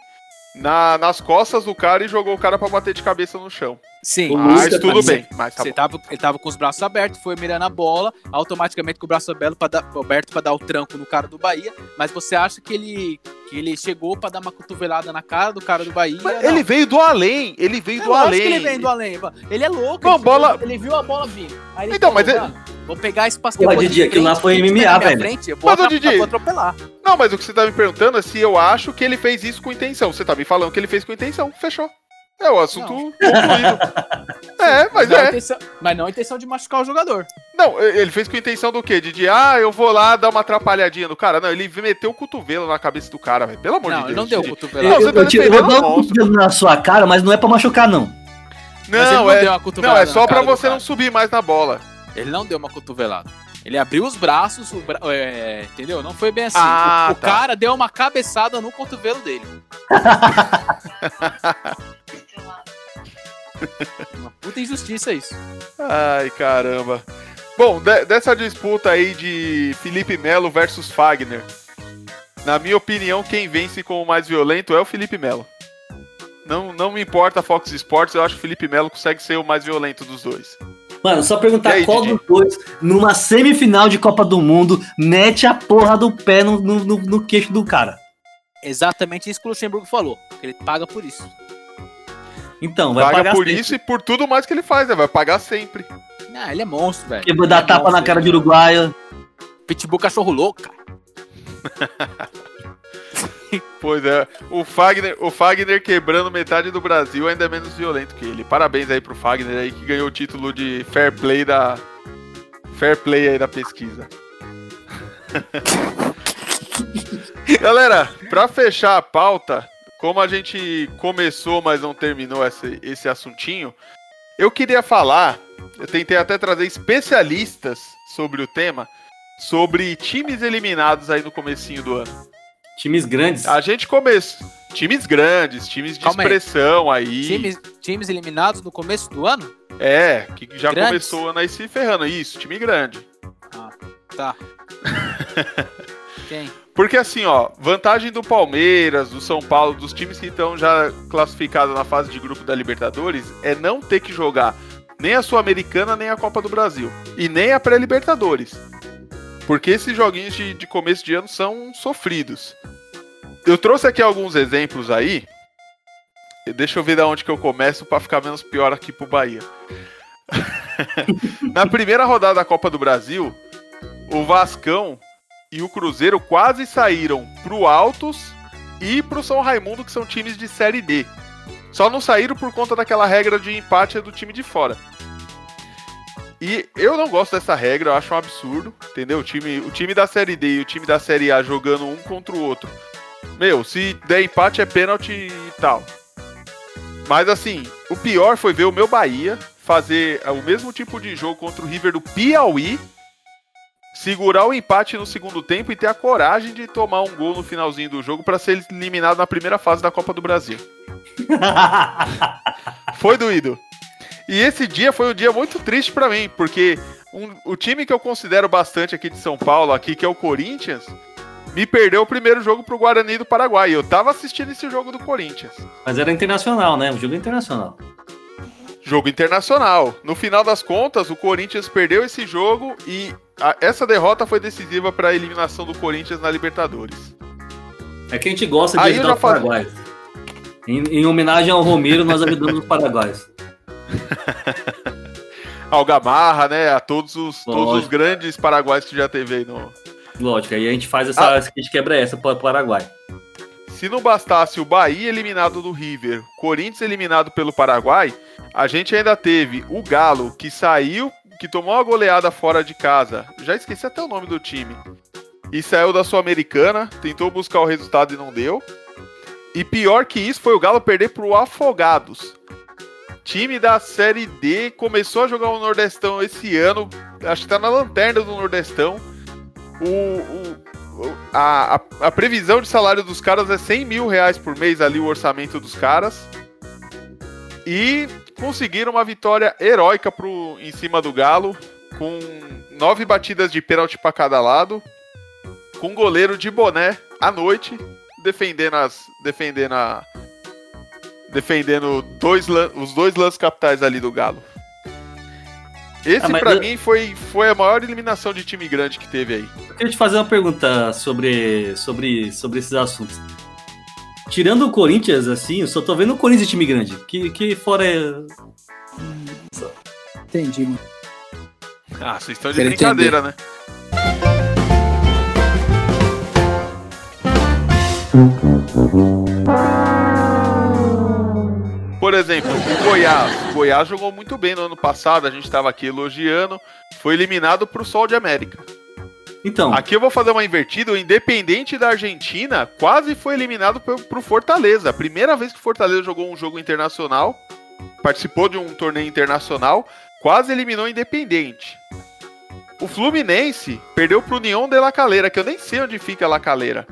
na, nas costas do cara e jogou o cara para bater de cabeça no chão.
Sim,
mas tudo bem. Mas
tá tava, ele tava com os braços abertos, foi mirando a bola, automaticamente com o braço aberto para dar, aberto pra dar o tranco no cara do Bahia. Mas você acha que ele, que ele chegou para dar uma cotovelada na cara do cara do Bahia?
Ele veio do além, ele veio é do além.
ele veio do além. Ele é louco.
Não, ele, bola...
ele viu a bola vir.
então, falou, mas ele...
Vou pegar esse
pastel. Pô, Didi, aquilo lá foi MMA, velho.
Frente, eu vou, mas, Didi, eu vou atropelar.
Não, mas o que você tá me perguntando é se eu acho que ele fez isso com intenção. Você tá me falando que ele fez com intenção. Fechou. É o assunto não. concluído. *laughs* é, mas, mas é.
Intenção, mas não a intenção de machucar o jogador.
Não, ele fez com a intenção do quê? De, de ah, eu vou lá dar uma atrapalhadinha no cara. Não, ele meteu o cotovelo na cabeça do cara, velho. Pelo amor
não,
de Deus.
Não, ele não deu
o
cotovelo.
Não, você tá eu, eu, eu vou dar um cotovelo na sua cara, mas não é pra machucar, não.
Não, não é, não, é só pra você não subir mais na bola.
Ele não deu uma cotovelada. Ele abriu os braços, bra... é, entendeu? Não foi bem assim.
Ah,
o, o tá. cara deu uma cabeçada no cotovelo dele. *laughs* *laughs* uma puta injustiça isso.
Ai, caramba. Bom, de, dessa disputa aí de Felipe Melo versus Fagner, na minha opinião, quem vence como mais violento é o Felipe Melo. Não, não me importa a Fox Sports, eu acho que o Felipe Melo consegue ser o mais violento dos dois.
Mano, só perguntar aí, qual Didi? dos dois, numa semifinal de Copa do Mundo, mete a porra do pé no, no, no queixo do cara.
Exatamente isso que o Luxemburgo falou. Que ele paga por isso.
Então, vai paga pagar por sempre. isso e por tudo mais que ele faz, né? Vai pagar sempre.
Ah, ele é monstro, velho.
Que vai dar é tapa monstro, na cara de uruguaio.
Pitbull cachorro louco, cara. *laughs*
pois é, o Fagner, o Fagner quebrando metade do Brasil ainda é menos violento que ele. Parabéns aí pro Fagner aí que ganhou o título de Fair Play da Fair Play aí da pesquisa. *laughs* Galera, pra fechar a pauta, como a gente começou, mas não terminou esse, esse assuntinho, eu queria falar, eu tentei até trazer especialistas sobre o tema, sobre times eliminados aí no comecinho do ano.
Times grandes.
A gente começa. Times grandes, times de Calma expressão aí. aí.
Times, times eliminados no começo do ano?
É, que já grandes? começou o ano aí se ferrando. Isso, time grande.
Ah, tá. *laughs* Quem?
Porque assim, ó, vantagem do Palmeiras, do São Paulo, dos times que estão já classificados na fase de grupo da Libertadores, é não ter que jogar nem a Sul-Americana, nem a Copa do Brasil. E nem a pré-Libertadores. Porque esses joguinhos de, de começo de ano são sofridos. Eu trouxe aqui alguns exemplos aí. Deixa eu ver da onde que eu começo para ficar menos pior aqui pro Bahia. *laughs* Na primeira rodada da Copa do Brasil, o Vascão e o Cruzeiro quase saíram pro Altos e pro São Raimundo, que são times de Série D. Só não saíram por conta daquela regra de empate do time de fora. E eu não gosto dessa regra, eu acho um absurdo, entendeu? O time, o time da Série D e o time da Série A jogando um contra o outro. Meu, se der empate é pênalti e tal. Mas assim, o pior foi ver o meu Bahia fazer o mesmo tipo de jogo contra o River do Piauí, segurar o empate no segundo tempo e ter a coragem de tomar um gol no finalzinho do jogo para ser eliminado na primeira fase da Copa do Brasil. *laughs* foi doído. E esse dia foi um dia muito triste para mim, porque um, o time que eu considero bastante aqui de São Paulo, aqui que é o Corinthians, me perdeu o primeiro jogo pro Guarani do Paraguai. Eu tava assistindo esse jogo do Corinthians.
Mas era internacional, né? Um jogo internacional.
Jogo internacional. No final das contas, o Corinthians perdeu esse jogo e a, essa derrota foi decisiva para a eliminação do Corinthians na Libertadores.
É que a gente gosta de Aí ajudar os paraguaios. Em, em, homenagem ao Romero, nós ajudamos os paraguaios. *laughs*
ao Gamarra, né? A todos os, todos os grandes paraguaios que já teve aí no.
Lógico, aí a gente faz essa. Ah. A gente quebra essa para o Paraguai.
Se não bastasse o Bahia eliminado do River, Corinthians eliminado pelo Paraguai, a gente ainda teve o Galo, que saiu, que tomou uma goleada fora de casa. Já esqueci até o nome do time. E saiu da Sul-Americana, tentou buscar o resultado e não deu. E pior que isso foi o Galo perder pro Afogados. Time da Série D começou a jogar o Nordestão esse ano, acho que tá na lanterna do Nordestão. O, o a, a, a, previsão de salário dos caras é 100 mil reais por mês ali, o orçamento dos caras. E conseguiram uma vitória heróica pro, em cima do Galo, com nove batidas de pênalti para cada lado, com goleiro de boné à noite, defendendo, as, defendendo, a, defendendo dois, os dois lances capitais ali do Galo. Esse, ah, para eu... mim, foi, foi a maior eliminação de time grande que teve aí.
Eu queria te fazer uma pergunta sobre, sobre, sobre esses assuntos. Tirando o Corinthians, assim, eu só tô vendo o Corinthians time grande. Que, que fora é.
Entendi, mano.
Ah, vocês estão de Quero brincadeira, entender. né? Por exemplo, o Goiás. O Goiás jogou muito bem no ano passado, a gente estava aqui elogiando. Foi eliminado para o Sol de América. Então. Aqui eu vou fazer uma invertida. O Independente da Argentina quase foi eliminado pro Fortaleza. A primeira vez que o Fortaleza jogou um jogo internacional, participou de um torneio internacional, quase eliminou o Independente. O Fluminense perdeu pro União de La Calera, que eu nem sei onde fica La Calera.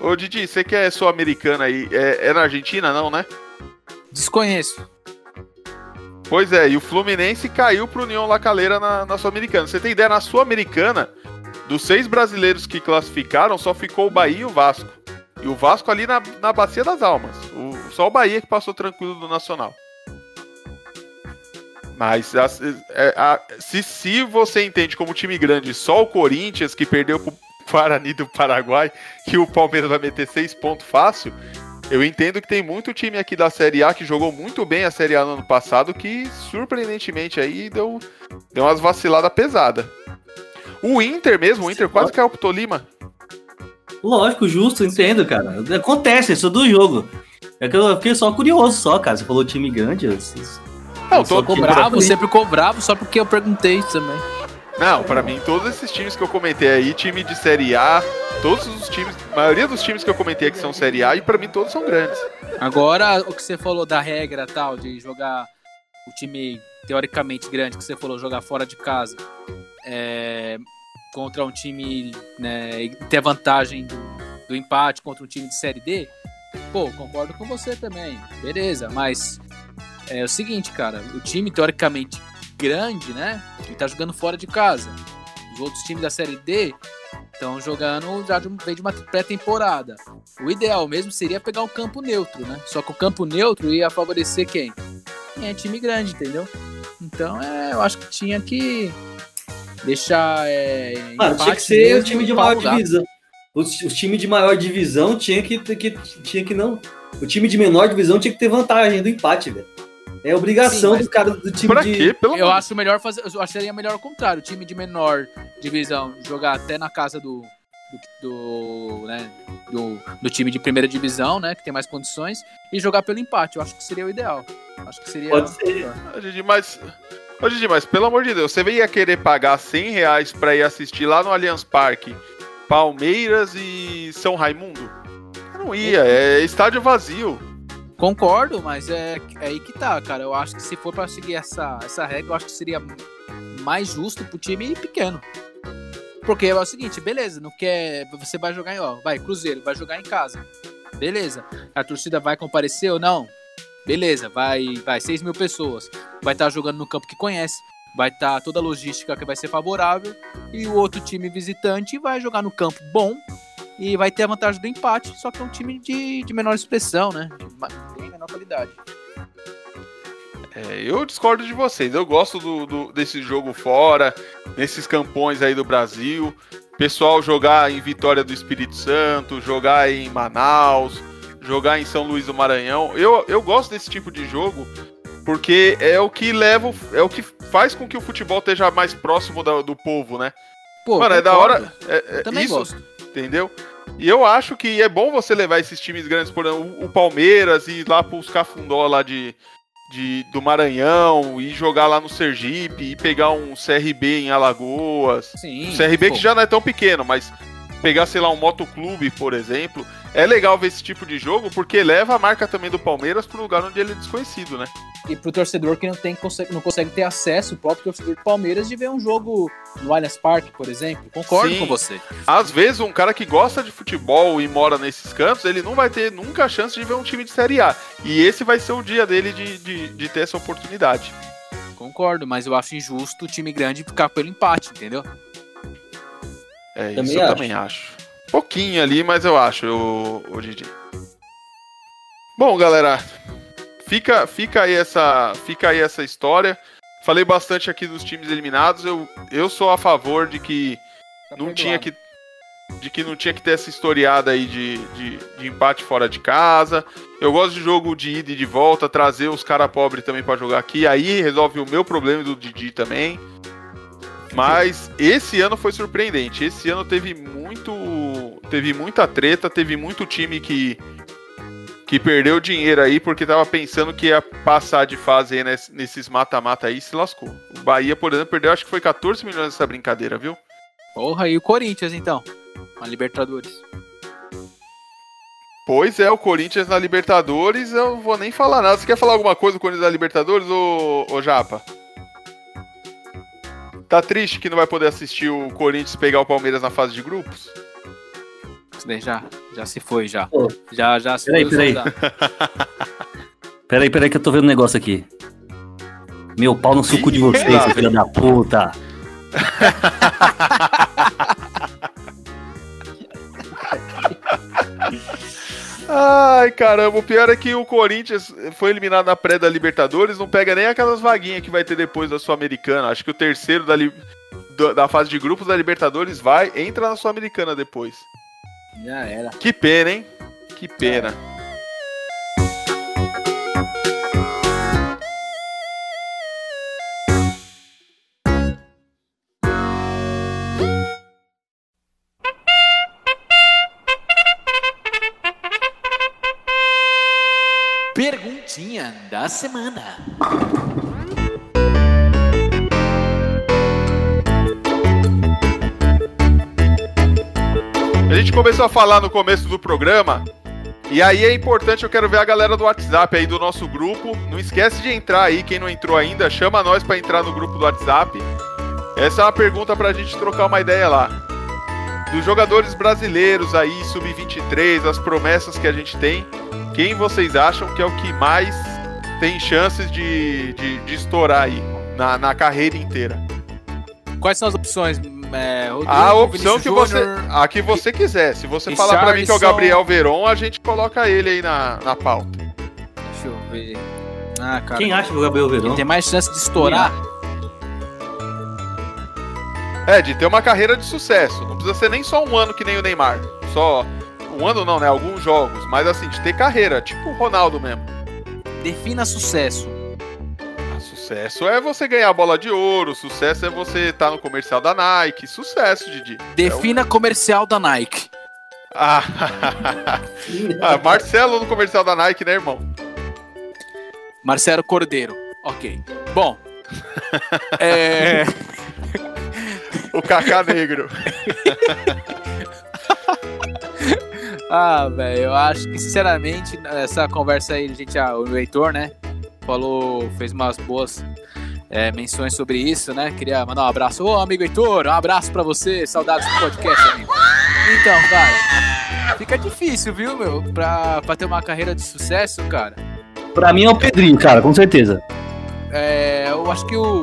Ô Didi, você que é sul-americana aí, é, é na Argentina não, né?
Desconheço.
Pois é, e o Fluminense caiu pro União La Calera na, na Sul-Americana. Você tem ideia, na Sul-Americana, dos seis brasileiros que classificaram, só ficou o Bahia e o Vasco. E o Vasco ali na, na Bacia das Almas. O, só o Bahia que passou tranquilo do Nacional. Mas a, a, é, a, se, se você entende como time grande só o Corinthians, que perdeu pro Guarani do Paraguai, que o Palmeiras vai meter seis pontos fácil, eu entendo que tem muito time aqui da Série A que jogou muito bem a Série A no ano passado, que surpreendentemente aí deu, deu umas vaciladas pesadas. O Inter mesmo, o Inter quase caiu pro Tolima.
Lógico, justo, entendo, cara. Acontece, isso é do jogo. É que eu fiquei só curioso só, cara. Você falou time grande. Eu,
não, tô bravo, sempre bravo só porque eu perguntei também.
Não, para mim, todos esses times que eu comentei aí, time de Série A, todos os times, a maioria dos times que eu comentei aqui são Série A e para mim todos são grandes.
Agora, o que você falou da regra tal, de jogar o time teoricamente grande, que você falou, jogar fora de casa, é, contra um time, né, ter vantagem do, do empate contra um time de Série D, pô, concordo com você também, beleza, mas é o seguinte, cara, o time teoricamente grande, né? Ele tá jogando fora de casa. Os outros times da Série D estão jogando já de, vem de uma pré-temporada. O ideal mesmo seria pegar um campo neutro, né? Só que o campo neutro ia favorecer quem? Quem é time grande, entendeu? Então, é, eu acho que tinha que deixar. É,
Mano, tinha que ser o time de maior divisão. Os, os times de maior divisão tinha que, que, tinha que não. O time de menor divisão tinha que ter vantagem do empate, velho. É obrigação Sim, do cara do time
pra de. Quê? Pelo eu acho melhor fazer. Eu acharia melhor o contrário. O time de menor divisão jogar até na casa do, do, do, né, do, do time de primeira divisão, né? Que tem mais condições, e jogar pelo empate. Eu acho que seria o ideal. Acho que seria.
Pode ser.
Didi, mas. Ô, Didi, mas pelo amor de Deus, você ia querer pagar 100 reais pra ir assistir lá no Allianz Parque Palmeiras e São Raimundo? Eu não ia, é estádio vazio.
Concordo, mas é, é aí que tá, cara. Eu acho que se for pra seguir essa, essa regra, eu acho que seria mais justo pro time pequeno. Porque é o seguinte, beleza, não quer. Você vai jogar em. Ó, vai, Cruzeiro, vai jogar em casa. Beleza. A torcida vai comparecer ou não? Beleza, vai, vai 6 mil pessoas. Vai estar jogando no campo que conhece. Vai estar toda a logística que vai ser favorável. E o outro time visitante vai jogar no campo bom. E vai ter a vantagem do empate. Só que é um time de, de menor expressão, né? Bem menor qualidade.
É, eu discordo de vocês. Eu gosto do, do- desse jogo fora, nesses campões aí do Brasil. Pessoal jogar em Vitória do Espírito Santo, jogar em Manaus, jogar em São Luís do Maranhão. Eu, eu gosto desse tipo de jogo porque é o que leva, é o que faz com que o futebol esteja mais próximo da- do povo, né?
Pô,
Mano, é da hora. É, é-
Também
isso,
gosto.
entendeu? E eu acho que é bom você levar esses times grandes, por exemplo, o- Palmeiras e ir lá pros Cafundó lá de, de, do Maranhão, e jogar lá no Sergipe, e pegar um CRB em Alagoas.
Sim.
O CRB
pô.
que já não é tão pequeno, mas pegar, sei lá, um motoclube, por exemplo. É legal ver esse tipo de jogo, porque leva a marca também do Palmeiras pro lugar onde ele é desconhecido, né?
E pro torcedor que não, tem, consegue, não consegue ter acesso, o próprio torcedor do Palmeiras, de ver um jogo no Allianz Parque, por exemplo. Concordo
Sim.
com você.
Às vezes, um cara que gosta de futebol e mora nesses cantos, ele não vai ter nunca a chance de ver um time de Série A. E esse vai ser o dia dele de, de, de ter essa oportunidade.
Concordo, mas eu acho injusto o time grande ficar pelo empate, entendeu?
É, isso
Também
eu
acho.
também acho. Pouquinho ali, mas eu acho, o, o Didi. Bom, galera, fica, fica, aí essa, fica aí essa história. Falei bastante aqui dos times eliminados. Eu, eu sou a favor de que
Tá
não tinha que de que não tinha que ter essa historiada aí de, de, de empate fora de casa. Eu gosto de jogo de ida e de volta, trazer os cara pobres também pra jogar aqui. Aí resolve o meu problema do Didi também. Mas esse ano foi surpreendente. Esse ano teve muito, teve muita treta, teve muito time que que perdeu dinheiro aí porque tava pensando que ia passar de fase aí ness- nesses mata-mata aí e se lascou. O Bahia, por exemplo, perdeu acho que foi 14 milhões nessa brincadeira, viu?
Porra, e o Corinthians, então? A Libertadores.
Pois é, o Corinthians na Libertadores, eu não vou nem falar nada. Você quer falar alguma coisa do Corinthians na Libertadores, ô, ô Japa? Tá triste que não vai poder assistir o Corinthians pegar o Palmeiras na fase de grupos?
Daí já, já se foi, já.
Pô.
Já, já se
Peraí,
foi.
peraí. *laughs* Peraí, peraí que eu tô vendo um negócio aqui. Meu pau no suco de vocês, filha da puta. *laughs*
Ai, caramba, o pior é que o Corinthians foi eliminado na pré da Libertadores, não pega nem aquelas vaguinhas que vai ter depois da Sul-Americana. Acho que o terceiro da, li- da fase de grupos da Libertadores vai, entra na Sul-Americana depois.
Já era.
Que pena, hein? Que pena.
Perguntinha da semana.
Gente começou a falar no começo do programa. E aí é importante, eu quero ver a galera do WhatsApp aí do nosso grupo. Não esquece de entrar aí, quem não entrou ainda, chama nós pra entrar no grupo do WhatsApp. Essa é uma pergunta pra gente trocar uma ideia lá. Dos jogadores brasileiros aí, sub-23, as promessas que a gente tem, quem vocês acham que é o que mais tem chances de, de, de estourar aí na, na carreira inteira?
Quais são as opções? É, Rodrigo,
A opção
Vinícius
que você,
Júnior,
a que você quiser. Se você
E
falar pra mim que é o. Gabriel Veron, a gente coloca ele aí na, na pauta.
Deixa eu ver. Ah, cara.
Quem acha que o Gabriel Verão?
Ele tem mais chance de estourar?
É, de ter uma carreira de sucesso. Não precisa ser nem só um ano que nem o Neymar. Só um ano não, né? Alguns jogos. Mas assim, de ter carreira, tipo o Ronaldo mesmo.
Defina sucesso.
Sucesso é você ganhar a bola de ouro, sucesso é você estar no comercial da Nike. Sucesso, Didi.
Defina comercial da Nike.
Ah, *laughs* ah, Marcelo no comercial da Nike, né, irmão?
Marcelo Cordeiro. Ok. Bom. é... *laughs*
O Kaká Negro. *laughs*
Ah, velho, eu acho que, sinceramente, essa conversa aí, gente, ah, o Heitor, né, falou, fez umas boas é, menções sobre isso, né? Queria mandar um abraço. Ô, amigo Heitor, um abraço pra você, saudades do podcast, amigo. Então, cara, fica difícil, viu, meu, pra, pra ter uma carreira de sucesso, cara.
Pra mim é o Pedrinho, cara, com certeza.
É, eu acho que o,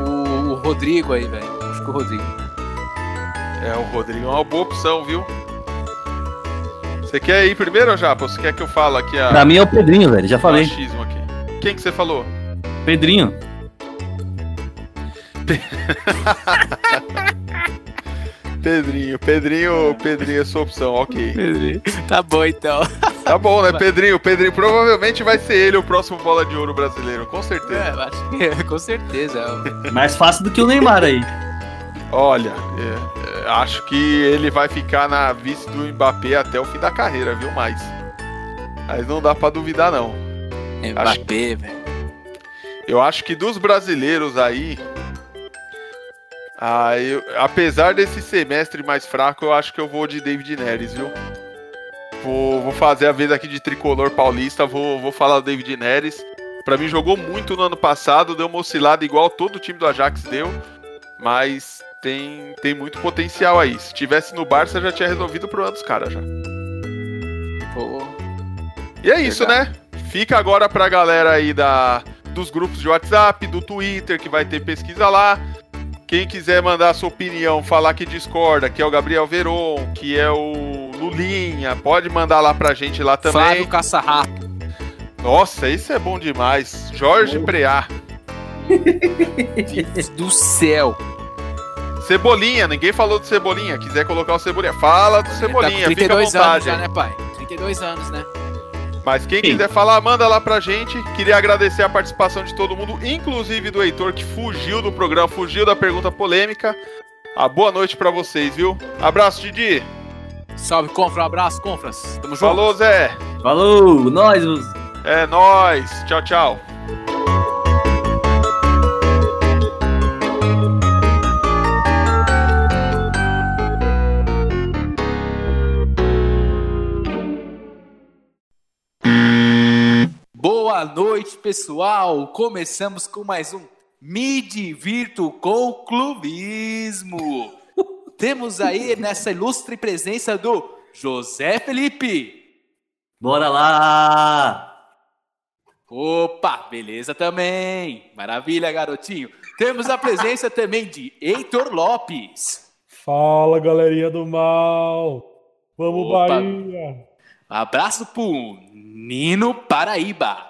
o, o Rodrigo aí, velho, acho que o Rodrigo.
É, o Rodrigo é uma boa opção, viu? Você quer ir primeiro, Japa? Você quer que eu fale aqui a...
Pra mim é o Pedrinho, velho, já falei.
aqui? Quem que você falou?
Pedrinho. *laughs*
Pedrinho, Pedrinho, Pedrinho é sua opção, ok.
Tá bom, então.
Tá bom, né, Pedrinho? Pedrinho provavelmente vai ser ele o próximo bola de ouro brasileiro, com
É,
certeza.
eu acho que é, com certeza.
Mais fácil do que o Neymar aí.
Olha, é, é, acho que ele vai ficar na vice do Mbappé até o fim da carreira, viu? Mais. Mas não dá pra duvidar, não.
Mbappé, velho.
Eu acho que dos brasileiros aí. Ah, eu- apesar desse semestre mais fraco, eu acho que eu vou de David Neres, viu? Vou, vou fazer a vez aqui de tricolor paulista, vou, vou falar do David Neres. Pra mim jogou muito no ano passado, deu uma oscilada igual todo o time do Ajax deu, mas tem, tem muito potencial aí. Se tivesse no Barça já tinha resolvido o problema dos caras já.
Pô,
E é isso, né? Fica agora pra galera aí da, dos grupos de WhatsApp, do Twitter, que vai ter pesquisa lá. Quem quiser mandar sua opinião, falar que discorda, que é o Gabriel Veron, que é o Lulinha, pode mandar lá pra gente lá também.
Flávio Caçarrato.
Nossa, isso é bom demais. Jorge Preá.
do céu.
Cebolinha, ninguém falou do Cebolinha. Quiser colocar o Cebolinha, fala do Cebolinha,
tá com
fica à
32 anos
vontade.
já, né, pai? 32 anos, né?
Mas quem
Sim.
quiser falar, manda lá pra gente. Queria agradecer a participação de todo mundo, inclusive do Heitor, que fugiu do programa, fugiu da pergunta polêmica. A boa noite pra vocês, viu? Abraço, Didi.
Salve, Confra. Um abraço, Confras. Tamo junto.
Falou, Zé.
Falou, nós. os-
É nóis. Tchau, tchau.
Boa noite, pessoal. Começamos com mais um Me Divirto com Clubismo. *laughs* Temos aí nessa ilustre presença do José Felipe.
Bora lá.
Opa, beleza também. Maravilha, garotinho. Temos a presença também de Heitor Lopes.
Fala, galerinha do mal. Vamos,
Opa.
Bahia.
Abraço pro Nino Paraíba.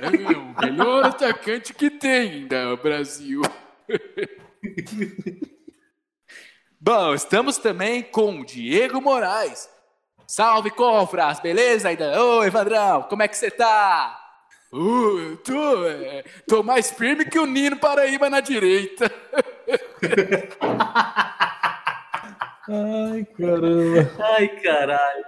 É o melhor atacante que tem no Brasil. *laughs* Bom, estamos também com o Diego Moraes. Salve, Confras, beleza ainda? Ô, Evandrão, como é que você tá? Uh, eu tô, é, tô mais firme que o Nino Paraíba na direita. *laughs*
Ai, caramba.
Ai, caralho.